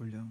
올려.